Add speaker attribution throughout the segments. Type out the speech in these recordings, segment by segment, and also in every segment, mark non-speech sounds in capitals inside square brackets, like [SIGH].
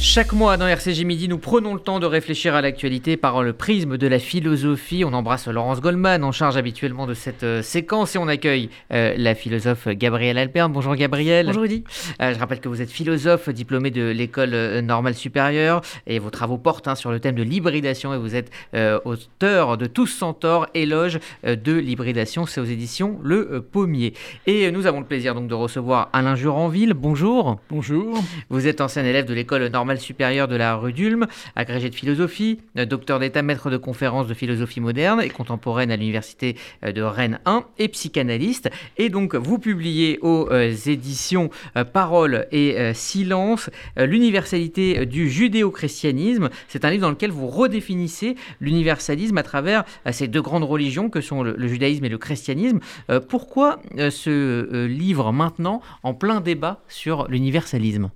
Speaker 1: Chaque mois dans RCG Midi, nous prenons le temps de réfléchir à l'actualité par le prisme de la philosophie. On embrasse Laurence Goldman, en charge habituellement de cette euh, séquence, et on accueille euh, la philosophe Gabrielle Alpern. Bonjour Gabrielle.
Speaker 2: Bonjour Rudy.
Speaker 1: Euh, je rappelle que vous êtes philosophe, diplômé de l'école normale supérieure, et vos travaux portent hein, sur le thème de l'hybridation, et vous êtes euh, auteur de Tous sans tort, éloge euh, de l'hybridation. C'est aux éditions Le euh, Pommier. Et euh, nous avons le plaisir donc de recevoir Alain Juranville. Bonjour.
Speaker 3: Bonjour.
Speaker 1: Vous êtes ancien élève de l'école normale supérieure de la rue d'Ulm, agrégé de philosophie, euh, docteur d'état, maître de conférences de philosophie moderne et contemporaine à l'université euh, de Rennes 1 et psychanalyste. Et donc vous publiez aux euh, éditions Parole et Silence l'universalité du judéo-christianisme. C'est un livre dans lequel vous redéfinissez l'universalisme à travers ces deux grandes religions que sont le, judaïsme et le christianisme. Pourquoi ce livre maintenant en plein débat sur l'universalisme?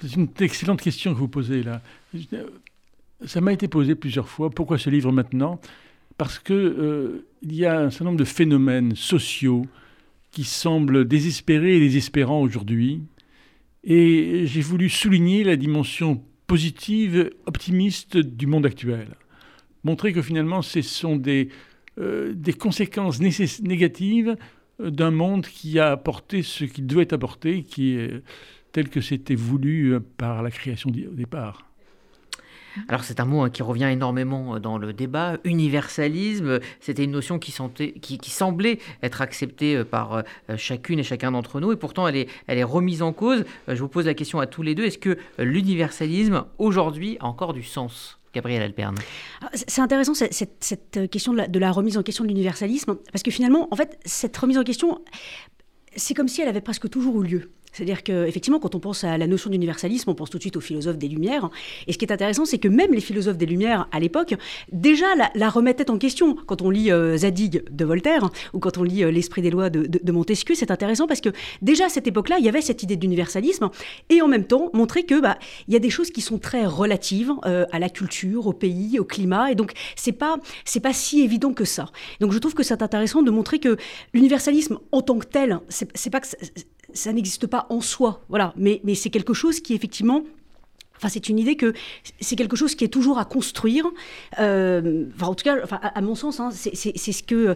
Speaker 3: C'est une excellente question que vous posez là. Ça m'a été posé plusieurs fois. Pourquoi ce livre maintenant? Parce que euh, y a un certain nombre de phénomènes sociaux qui semblent désespérés et désespérants aujourd'hui. Et j'ai voulu souligner la dimension positive, optimiste du monde actuel. Montrer que finalement, ce sont des, euh, des conséquences négatives euh, d'un monde qui a apporté ce qu'il devait apporter, qui est tel que c'était voulu euh, par la création au départ.
Speaker 1: Alors c'est un mot hein, qui revient énormément euh, dans le débat. Universalisme, c'était une notion qui, sentait- qui- qui semblait être acceptée euh, par chacune et chacun d'entre nous, et pourtant elle est, elle est remise en cause. Je vous pose la question à tous les deux, est-ce que l'universalisme aujourd'hui a encore du sens Gabriel Alperne.
Speaker 2: Ah, c'est- C'est intéressant cette, cette- cette question de la, de la remise en question de l'universalisme, parce que finalement, en fait, cette remise en question, c'est comme si elle avait presque toujours eu lieu. C'est-à-dire qu'effectivement, quand on pense à la notion d'universalisme, on pense tout de suite aux philosophes des Lumières. Et ce qui est intéressant, c'est que même les philosophes des Lumières, à l'époque, déjà la, la remettaient en question. Quand on lit euh, Zadig de Voltaire, ou quand on lit euh, L'Esprit des lois de, Montesquieu, c'est intéressant parce que déjà à cette époque-là, il y avait cette idée d'universalisme, et en même temps, montrer que bah, y a des choses qui sont très relatives euh, à la culture, au pays, au climat, et donc c'est pas pas si évident que ça. Donc je trouve que c'est intéressant de montrer que l'universalisme en tant que tel, c'est pas que ça, n'existe pas en soi, voilà, mais c'est quelque chose qui effectivement Enfin, c'est une idée que c'est quelque chose qui est toujours à construire. Euh, enfin, en tout cas, à, mon sens, hein, c'est ce que,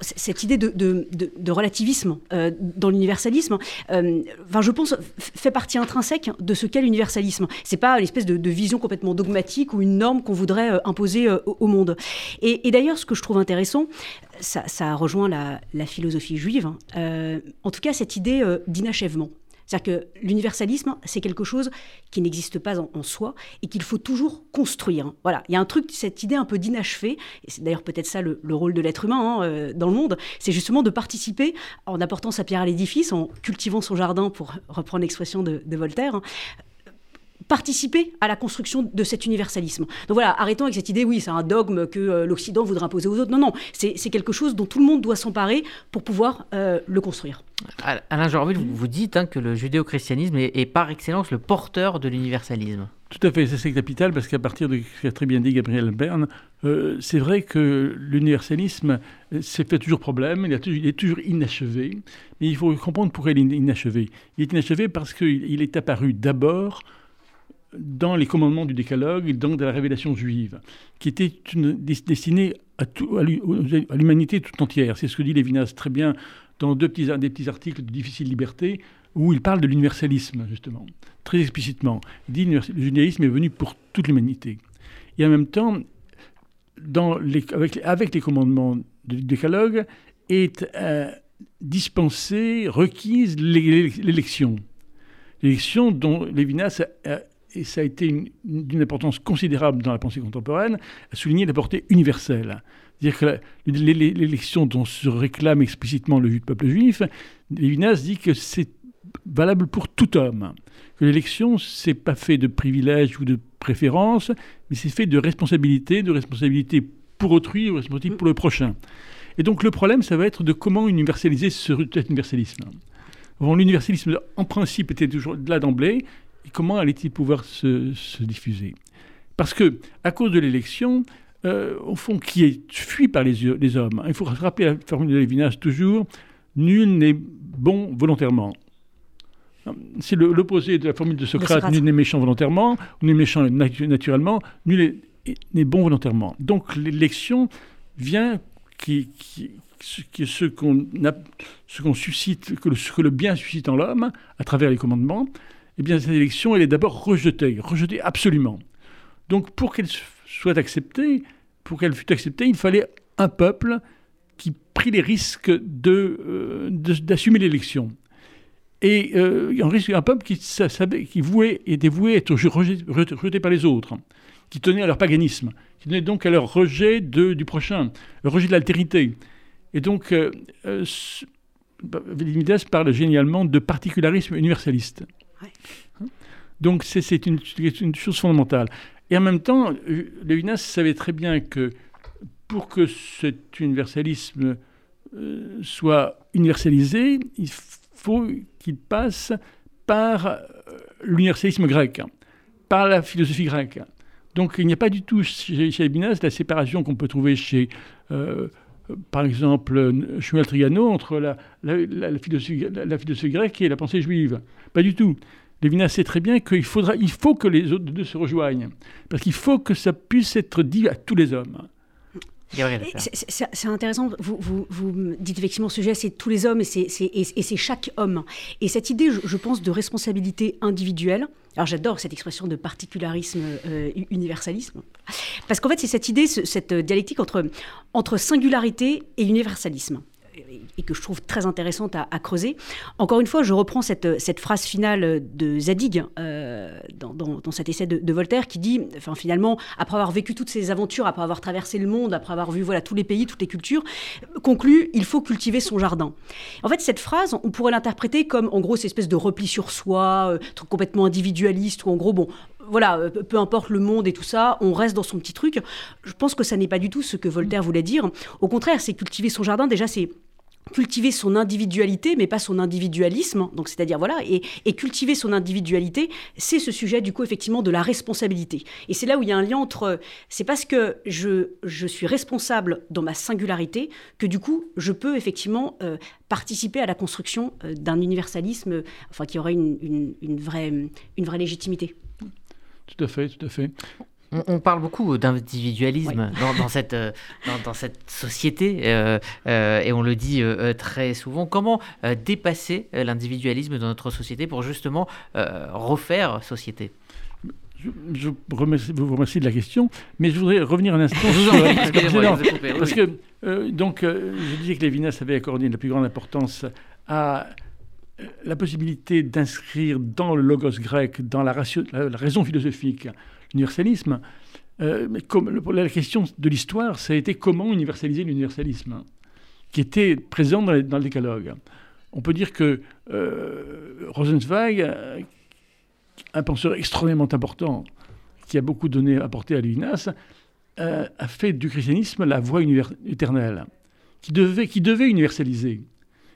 Speaker 2: cette idée de, relativisme euh, dans l'universalisme, euh, enfin, je pense, fait partie intrinsèque de ce qu'est l'universalisme. C'est pas une espèce de, vision complètement dogmatique ou une norme qu'on voudrait imposer au, monde. Et, d'ailleurs, ce que je trouve intéressant, ça, rejoint la, philosophie juive. hein, en tout cas, cette idée d'inachèvement. C'est-à-dire que l'universalisme, c'est quelque chose qui n'existe pas en, soi et qu'il faut toujours construire. Voilà, il y a un truc, cette idée un peu d'inachevé, et c'est d'ailleurs peut-être ça le, le rôle de l'être humain hein, euh, dans le monde, c'est justement de participer en apportant sa pierre à l'édifice, en cultivant son jardin, pour reprendre l'expression de, de Voltaire, hein, participer à la construction de cet universalisme. Donc voilà, arrêtons avec cette idée, oui, c'est un dogme que euh, l'Occident voudrait imposer aux autres. Non, non, c'est quelque chose dont tout le monde doit s'emparer pour pouvoir euh, le construire.
Speaker 1: Al- Alain Jorville, vous, vous dites hein, que le judéo-christianisme est, est par excellence le porteur de l'universalisme.
Speaker 3: Tout à fait, ça c'est capital parce qu'à partir de ce qu'a très bien dit Gabriel Bern, euh, c'est vrai que l'universalisme s'est fait toujours problème, il, a toujours- il est toujours inachevé, mais il faut comprendre pourquoi il est inachevé. Il est inachevé parce qu'il il est apparu d'abord dans les commandements du décalogue et donc de la révélation juive, qui était destinée à, l'humanité tout entière. C'est ce que dit Lévinas très bien dans deux petits, des petits articles de Difficile Liberté, où il parle de l'universalisme, justement, très explicitement. Il dit que le judaïsme est venu pour toute l'humanité. Et en même temps, dans avec, les commandements du décalogue, est euh, dispensée, requise l'élection. L'élection dont Lévinas a, et ça a été d'une importance considérable dans la pensée contemporaine, a souligné la portée universelle. C'est-à-dire que l'élection dont se réclame explicitement le peuple juif, Lévinas dit que c'est valable pour tout homme. Que l'élection, c'est pas fait de privilèges ou de préférences, mais c'est fait de responsabilité, de responsabilité pour autrui ou responsabilité pour le prochain. Et donc le problème, ça va être de comment universaliser ce, universalisme. Bon, L'universalisme, en principe, était toujours là d'emblée, comment allait-il pouvoir se, se, diffuser? Parce que, à cause de l'élection, euh, au fond, qui est fui par les, les, hommes, il faut rappeler la formule de Lévinas toujours nul n'est bon volontairement. C'est l'opposé de la formule de Socrate, nul n'est méchant volontairement, nul n'est méchant naturellement, nul n'est bon volontairement. Donc l'élection vient qui, qui, ce qu'on suscite, que le, que le, bien suscite en l'homme à travers les commandements, eh bien cette élection, elle est d'abord rejetée, rejetée absolument. Donc pour qu'elle soit acceptée, pour qu'elle fût acceptée, il fallait un peuple qui prit les risques d'assumer euh, l'élection. Et euh, un, peuple qui, savait, qui vouait, était voué à être rejeté, par les autres, qui tenait à leur paganisme, qui tenait donc à leur rejet du prochain, le rejet de l'altérité. Et donc, euh, euh parle génialement de particularisme universaliste. Hein donc, c'est une, une, chose fondamentale. Et en même temps, Lévinas savait très bien que pour que cet universalisme euh, soit universalisé, il faut qu'il passe par euh, l'universalisme grec, par la philosophie grecque. Donc il n'y a pas du tout chez, chez Lévinas la séparation qu'on peut trouver chez euh, par exemple, Shmuel Trigano entre la, la, philosophie, grecque et la pensée juive. Pas du tout. Lévinas sait très bien qu'il faudra, il faut que les autres deux se rejoignent, parce qu'il faut que ça puisse être dit à tous les hommes.
Speaker 2: C'est intéressant, vous, vous, vous, dites effectivement ce sujet, c'est tous les hommes et c'est chaque homme. Et cette idée, je, pense, de responsabilité individuelle, alors j'adore cette expression de particularisme, euh, universalisme, parce qu'en fait c'est cette idée, cette dialectique entre, entre singularité et universalisme et que je trouve très intéressante à, creuser. Encore une fois, je reprends cette, phrase finale de Zadig euh, dans, cet essai de, Voltaire qui dit, finalement, après avoir vécu toutes ces aventures, après avoir traversé le monde, après avoir vu tous les pays, toutes les cultures, conclut, il faut cultiver son jardin. En fait, cette phrase, on pourrait l'interpréter comme, en gros, cette espèce de repli sur soi, euh, complètement individualiste, ou en gros, bon, voilà, euh, peu importe le monde et tout ça, on reste dans son petit truc. Je pense que ça n'est pas du tout ce que Voltaire voulait dire. Au contraire, c'est cultiver son jardin. Déjà, c'est cultiver son individualité, mais pas son individualisme. Donc, c'est-à-dire, voilà, et, cultiver son individualité, c'est ce sujet, du coup, effectivement, de la responsabilité. Et c'est là où il y a un lien entre, c'est parce que je, suis responsable dans ma singularité que, du coup, je peux, effectivement, euh, participer à la construction euh, d'un universalisme, enfin, qui aurait une, vraie, une vraie légitimité.
Speaker 3: Tout à fait, tout à fait.
Speaker 1: On, parle beaucoup d'individualisme dans, cette, euh, dans, cette société euh, euh, et on le dit très souvent. Comment dépasser l'individualisme dans notre société pour justement refaire société?
Speaker 3: Je, vous remercie de la question, mais je voudrais revenir un instant [LAUGHS] sur [LAUGHS] parce que donc je disais que Lévinas avait accordé la plus grande importance à la possibilité d'inscrire dans le logos grec, dans la, raison philosophique, l'universalisme. Euh, la question de l'histoire, ça a été comment universaliser l'universalisme, qui était présent dans, le décalogue. On peut dire que euh, Rosenzweig, euh, un penseur extrêmement important, qui a beaucoup donné, apporté à Lévinas, a fait du christianisme la voie éternelle, qui devait universaliser,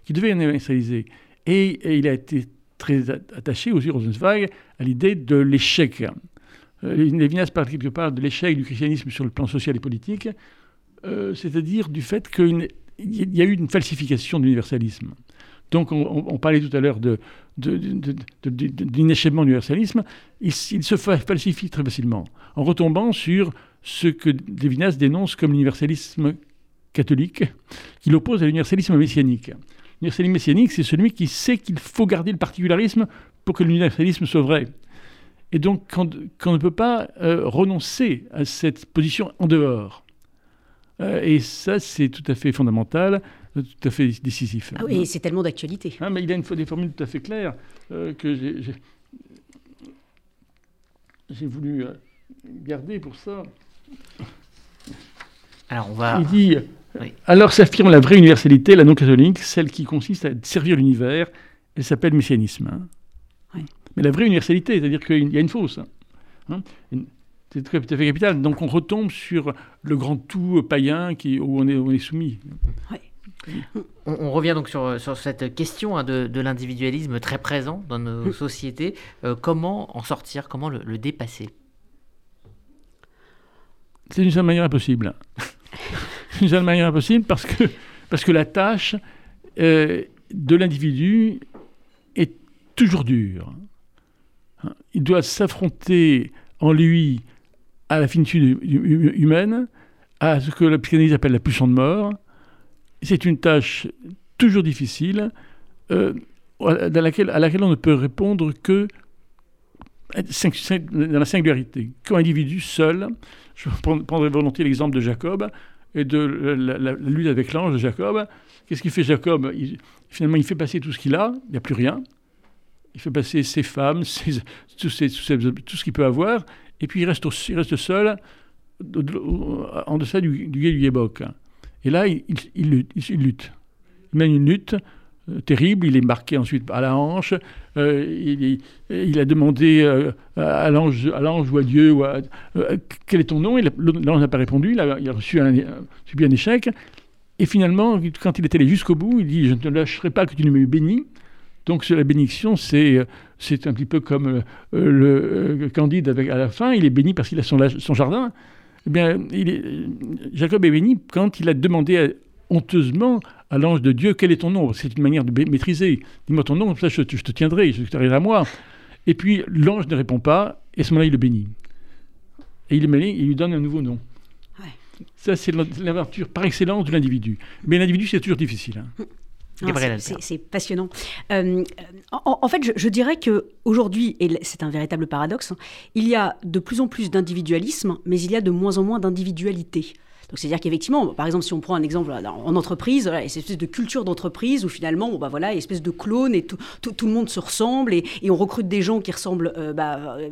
Speaker 3: qui devait universaliser. Et, il a été très attaché aussi, Rosenzweig, à l'idée de l'échec. Euh, Lévinas parle quelque part de l'échec du christianisme sur le plan social et politique, euh, c'est-à-dire du fait qu'il y a eu une falsification de l'universalisme. Donc on, parlait tout à l'heure de, d'inachèvement de, l'universalisme, il, se falsifie très facilement, en retombant sur ce que Lévinas dénonce comme l'universalisme catholique, qu'il oppose à l'universalisme messianique. L'universalisme messianique, c'est celui qui sait qu'il faut garder le particularisme pour que l'universalisme soit vrai. Et donc, qu'on ne peut pas euh, renoncer à cette position en dehors. Euh, et ça, c'est tout à fait fondamental, tout à fait décisif.
Speaker 2: Ah oui, c'est tellement d'actualité.
Speaker 3: Ah, mais il a une, des formules tout à fait claires euh, que j'ai voulu garder pour ça.
Speaker 1: Alors, on va...
Speaker 3: Il dit Alors s'affirme la vraie universalité, la non catholique, celle qui consiste à servir l'univers. Elle s'appelle messianisme mais la vraie universalité, c'est-à-dire qu'il y a une fausse. Hein. c'est tout à fait capital. Donc on retombe sur le grand tout païen qui, où on est, on est soumis.
Speaker 1: On, revient donc sur, sur cette question hein, de, l'individualisme très présent dans nos sociétés. Euh, comment en sortir? Comment le, dépasser?
Speaker 3: C'est d'une seule manière impossible. D'une seule manière impossible parce que, parce que la tâche euh, de l'individu est toujours dur. Il doit s'affronter en lui à la finitude humaine, à ce que la psychanalyse appelle la pulsion de mort. C'est une tâche toujours difficile, euh, à, laquelle, à laquelle on ne peut répondre que dans la singularité, qu'un individu seul. Je prendrai volontiers l'exemple de Jacob et de la, lutte avec l'ange de Jacob. Qu'est-ce qu'il fait Jacob? Finalement, il fait passer tout ce qu'il a, il n'y a plus rien. Il fait passer ses femmes, [LAUGHS] tout, ce qu'il peut avoir, et puis il reste, seul en deçà du, du guet du Yébok. Et là, il, lutte. Il mène une lutte terrible. Il est marqué ensuite à la hanche. Euh, il, a demandé euh, à l'ange ou à Dieu quel est ton nom? L'ange n'a pas répondu. Il a, reçu un, subi un échec. Et finalement, quand il est allé jusqu'au bout, il dit Je ne te lâcherai pas que tu ne me bénis. Donc la bénédiction, c'est un petit peu comme le Candide avec, à la fin. Il est béni parce qu'il a son, jardin. Eh bien, Jacob est béni quand il a demandé honteusement à l'ange de Dieu, quel est ton nom? C'est une manière de maîtriser. Dis-moi ton nom, ça je, te tiendrai, je t'arriverai à moi. Et puis l'ange ne répond pas, et à ce moment-là, il le bénit. Et il le bénit, il lui donne un nouveau nom. Ça, c'est l'aventure par excellence de l'individu. Mais l'individu, c'est toujours difficile. Hein.
Speaker 2: C'est passionnant. Euh, en, fait, je, dirais que aujourd'hui, et c'est un véritable paradoxe, hein, il y a de plus en plus d'individualisme, mais il y a de moins en moins d'individualité. Donc c'est-à-dire qu'effectivement, par exemple, si on prend un exemple en entreprise, voilà, cette espèce de culture d'entreprise où finalement, bon, bah voilà, une espèce de clone et tout, tout, le monde se ressemble et, on recrute des gens qui ressemblent euh, bah, euh,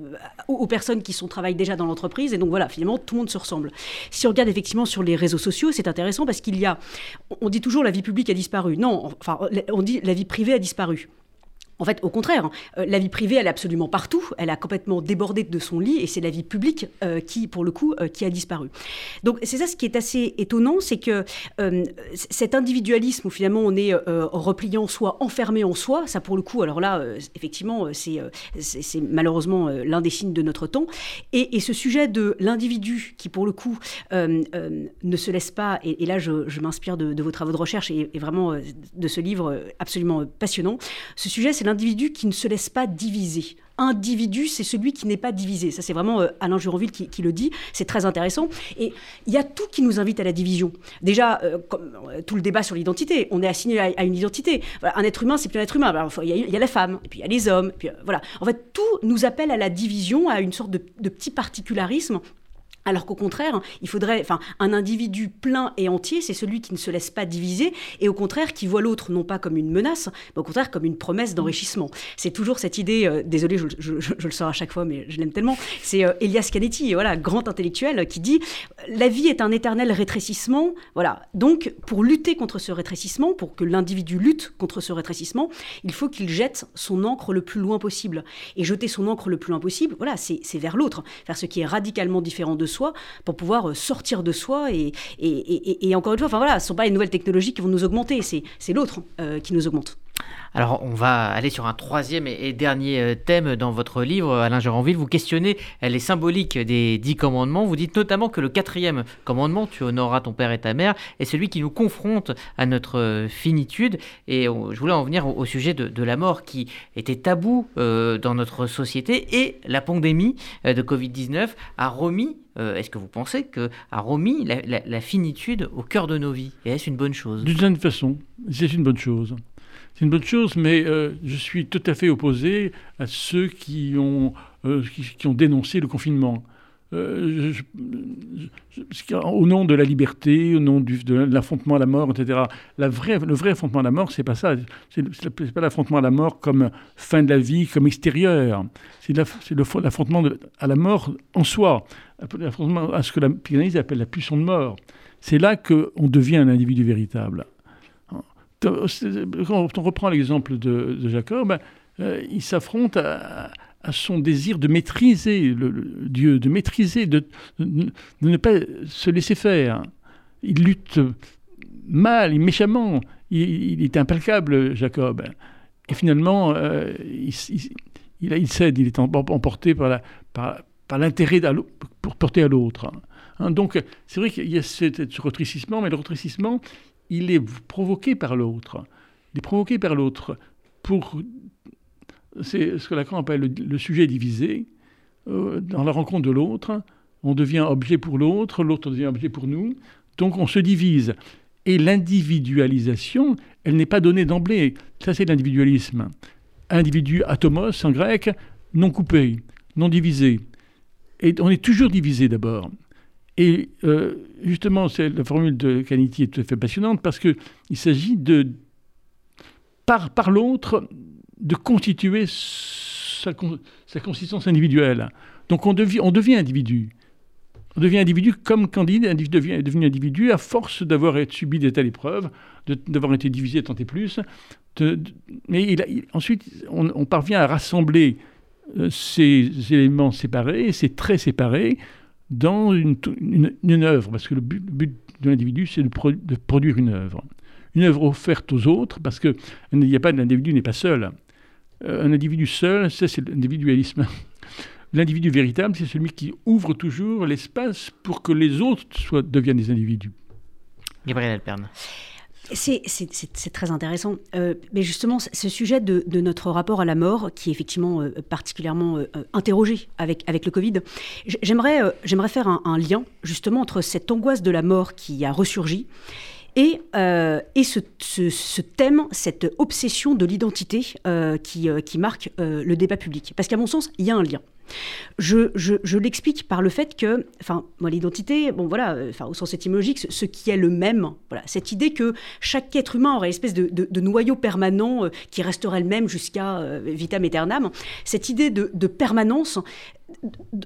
Speaker 2: aux, personnes qui sont travaillent déjà dans l'entreprise et donc voilà, finalement, tout le monde se ressemble. Si on regarde effectivement sur les réseaux sociaux, c'est intéressant parce qu'il y a, on dit toujours la vie publique a disparu. Non, enfin, on dit la vie privée a disparu. En fait, au contraire, euh, la vie privée, elle est absolument partout. Elle a complètement débordé de son lit et c'est la vie publique euh, qui, pour le coup, euh, qui a disparu. Donc, c'est ça ce qui est assez étonnant, c'est que cet individualisme où finalement on est replié en soi, enfermé en soi, ça pour le coup, alors là, effectivement, c'est malheureusement l'un des signes de notre temps. Et, ce sujet de l'individu qui, pour le coup, ne se laisse pas, et, là je, m'inspire de, vos travaux de recherche et, et, vraiment de ce livre absolument passionnant, ce sujet c'est l'individu qui ne se laisse pas diviser. Individu, c'est celui qui n'est pas divisé. Ça, c'est vraiment euh, Alain Juranville qui, le dit. C'est très intéressant. Et il y a tout qui nous invite à la division. Déjà, euh, euh, tout le débat sur l'identité. On est assigné à, une identité. un être humain, c'est plus un être humain. Il y, a la femme, et puis il y a les hommes. puis, voilà. En fait, tout nous appelle à la division, à une sorte de petit particularisme alors qu'au contraire, il faudrait, enfin, un individu plein et entier, c'est celui qui ne se laisse pas diviser et au contraire qui voit l'autre non pas comme une menace, mais au contraire comme une promesse d'enrichissement. C'est toujours cette idée, euh, désolé, je, le sors à chaque fois, mais je l'aime tellement. C'est euh, Elias Canetti, voilà, grand intellectuel, qui dit la vie est un éternel rétrécissement. Voilà. Donc, pour lutter contre ce rétrécissement, pour que l'individu lutte contre ce rétrécissement, il faut qu'il jette son encre le plus loin possible. Et jeter son encre le plus loin possible, voilà, c'est vers l'autre, vers ce qui est radicalement différent de soi pour pouvoir euh, sortir de soi. Et, encore une fois, enfin voilà, ce ne sont pas les nouvelles technologies qui vont nous augmenter, c'est l'autre euh, qui nous augmente.
Speaker 1: Alors, on va aller sur un troisième et dernier euh, thème dans votre livre, Alain Géranville. Vous questionnez les symboliques des dix commandements. Vous dites notamment que le quatrième commandement, tu honoreras ton père et ta mère, est celui qui nous confronte à notre finitude. Et je voulais en venir au, sujet de, la mort qui était tabou dans notre société et la pandémie de Covid-19 a remis euh, est-ce que vous pensez que a remis la, finitude au cœur de nos vies? Et est-ce une bonne chose?
Speaker 3: D'une certaine façon, c'est une bonne chose. C'est une bonne chose, mais euh, je suis tout à fait opposé à ceux qui ont, euh, dénoncé le confinement. Euh, au nom de la liberté, au nom de l'affrontement à la mort, etc. Le vrai affrontement à la mort, c'est pas ça. C'est pas l'affrontement à la mort comme fin de la vie, comme extérieur. C'est l'affrontement à la mort en soi, l'affrontement à ce que la psychanalyse appelle la puissance de mort. C'est là qu'on devient un individu véritable. Quand on reprend l'exemple de, Jacob, euh, il s'affronte à, son désir de maîtriser le, Dieu, de maîtriser, de, ne pas se laisser faire. Il lutte mal, méchamment. Il, est implacable, Jacob. Et finalement, euh, il, cède, il est emporté par, l'intérêt pour porter à l'autre. Hein, donc, c'est vrai qu'il y a ce, ce retrécissement, mais le retrécissement, il est provoqué par l'autre. Est provoqué par l'autre pour c'est ce que Lacan appelle le, sujet divisé. dans la rencontre de l'autre, on devient objet pour l'autre, l'autre devient objet pour nous. Donc on se divise. Et l'individualisation, elle n'est pas donnée d'emblée. Ça, c'est l'individualisme. Individu atomos en grec, non coupé, non divisé. Et on est toujours divisé d'abord. Et euh, justement, la formule de Canity est tout à fait passionnante parce qu'il s'agit de, par, l'autre, de constituer sa, consistance individuelle. Donc on, devient, individu. On devient individu comme Candide est devient, devenu individu à force d'avoir subi des telles épreuves, d'avoir été divisé tant et plus. mais ensuite, on, parvient à rassembler euh, ces éléments séparés, ces traits séparés, dans une, œuvre, parce que le but, de l'individu, c'est de, produire une œuvre. Une œuvre offerte aux autres, parce que il n'y a pas l'individu n'est pas seul. Euh, un individu seul, c'est l'individualisme. [LAUGHS] L'individu véritable, c'est celui qui ouvre toujours l'espace pour que les autres soient, deviennent des individus.
Speaker 1: Gabriel Alperne.
Speaker 2: C'est très intéressant. Euh, mais justement, ce sujet de, notre rapport à la mort, qui est effectivement euh, particulièrement euh, interrogé avec, le Covid, j'aimerais faire un, lien justement entre cette angoisse de la mort qui a ressurgi et, ce, thème, cette obsession de l'identité qui marque le débat public. Parce qu'à mon sens, il y a un lien. Je, l'explique par le fait que, enfin, moi, l'identité, bon, voilà, euh, enfin, au sens étymologique, ce, qui est le même, voilà, cette idée que chaque être humain aurait une espèce de, noyau permanent euh, qui resterait le même jusqu'à euh, vitam aeternam, cette idée de, permanence,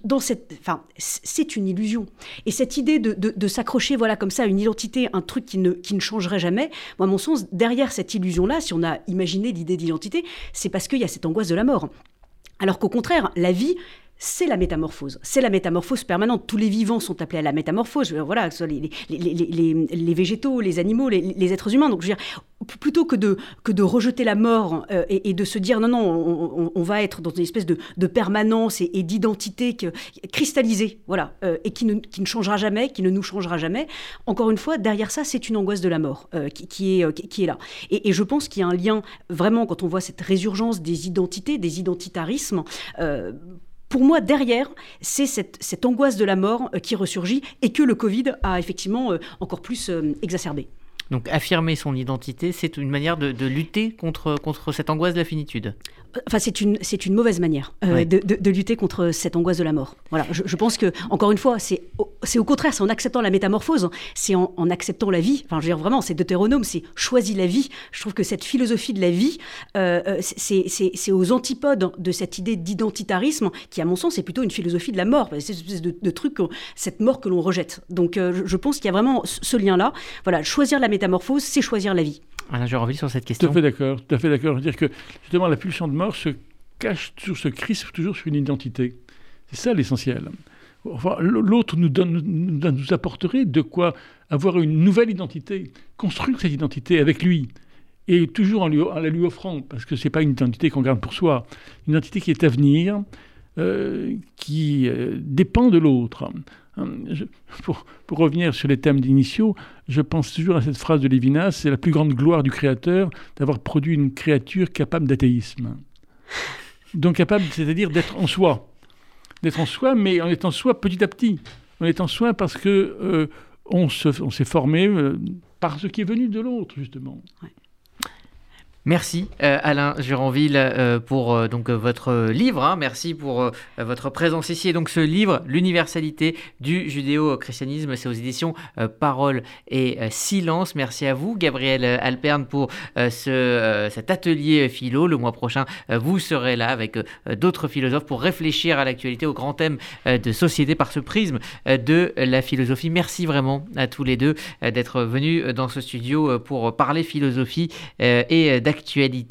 Speaker 2: dans cette, enfin, c'est une illusion. Et cette idée de, de, s'accrocher, voilà, comme ça, à une identité, un truc qui ne, qui ne changerait jamais, moi, à mon sens, derrière cette illusion-là, si on a imaginé l'idée d'identité, c'est parce qu'il y a cette angoisse de la mort. Alors qu'au contraire, la vie, c'est la métamorphose. C'est la métamorphose permanente. Tous les vivants sont appelés à la métamorphose. Voilà, soit les, les, végétaux, les animaux, les, êtres humains. Donc, je veux dire, plutôt que de, que de rejeter la mort euh, et, de se dire non, non, on, va être dans une espèce de, permanence et, d'identité cristallisée, voilà, euh, et qui ne, qui ne, changera jamais, qui ne nous changera jamais. Encore une fois, derrière ça, c'est une angoisse de la mort euh, qui, est, qui, est là. Et, je pense qu'il y a un lien, vraiment, quand on voit cette résurgence des identités, des identitarismes, pour moi, derrière, c'est cette, angoisse de la mort qui ressurgit et que le Covid a effectivement encore plus exacerbé.
Speaker 1: Donc affirmer son identité, c'est une manière de, lutter contre, contre cette angoisse de la finitude.
Speaker 2: Enfin, c'est une, c'est une mauvaise manière euh, de, lutter contre cette angoisse de la mort. Voilà, je, pense que, encore une fois, c'est, c'est au contraire, c'est en acceptant la métamorphose, c'est en, acceptant la vie. Enfin, je veux dire, vraiment, c'est Deutéronome, c'est choisir la vie. Je trouve que cette philosophie de la vie, euh, euh, c'est, c'est, aux antipodes de cette idée d'identitarisme, qui, à mon sens, est plutôt une philosophie de la mort. C'est une espèce de, truc, cette mort que l'on rejette. Donc, je, pense qu'il y a vraiment ce lien-là. Voilà, choisir la métamorphose, c'est choisir la vie.
Speaker 1: Alain envie sur cette question.
Speaker 3: Tout à fait d'accord, tout à fait d'accord. dire que justement la pulsion de mort se cache toujours, se crispe toujours sur une identité. C'est ça l'essentiel. Enfin, L'autre nous, donne, nous, apporterait de quoi avoir une nouvelle identité, construire cette identité avec lui, et toujours en, lui, en la lui offrant, parce que ce n'est pas une identité qu'on garde pour soi, une identité qui est à venir, euh, qui euh, dépend de l'autre. Pour, pour, revenir sur les thèmes initiaux, je pense toujours à cette phrase de Lévinas c'est la plus grande gloire du Créateur d'avoir produit une créature capable d'athéisme. Donc capable, c'est-à-dire d'être en soi. D'être en soi, mais en étant soi petit à petit. En étant soi parce que euh, on s'est formé euh, par ce qui est venu de l'autre, justement.
Speaker 1: Merci euh, Alain Juranville euh, pour euh, donc votre livre. Hein. Merci pour votre présence ici. Et donc ce livre, l'universalité du judéo-christianisme, c'est aux éditions Parole et Silence. Merci à vous, Gabriel Alperne, pour ce, cet atelier philo. Le mois prochain, vous serez là avec d'autres philosophes pour réfléchir à l'actualité, au grand thème de société par ce prisme de la philosophie. Merci vraiment à tous les deux d'être venus dans ce studio pour parler philosophie et d'actualité actualité.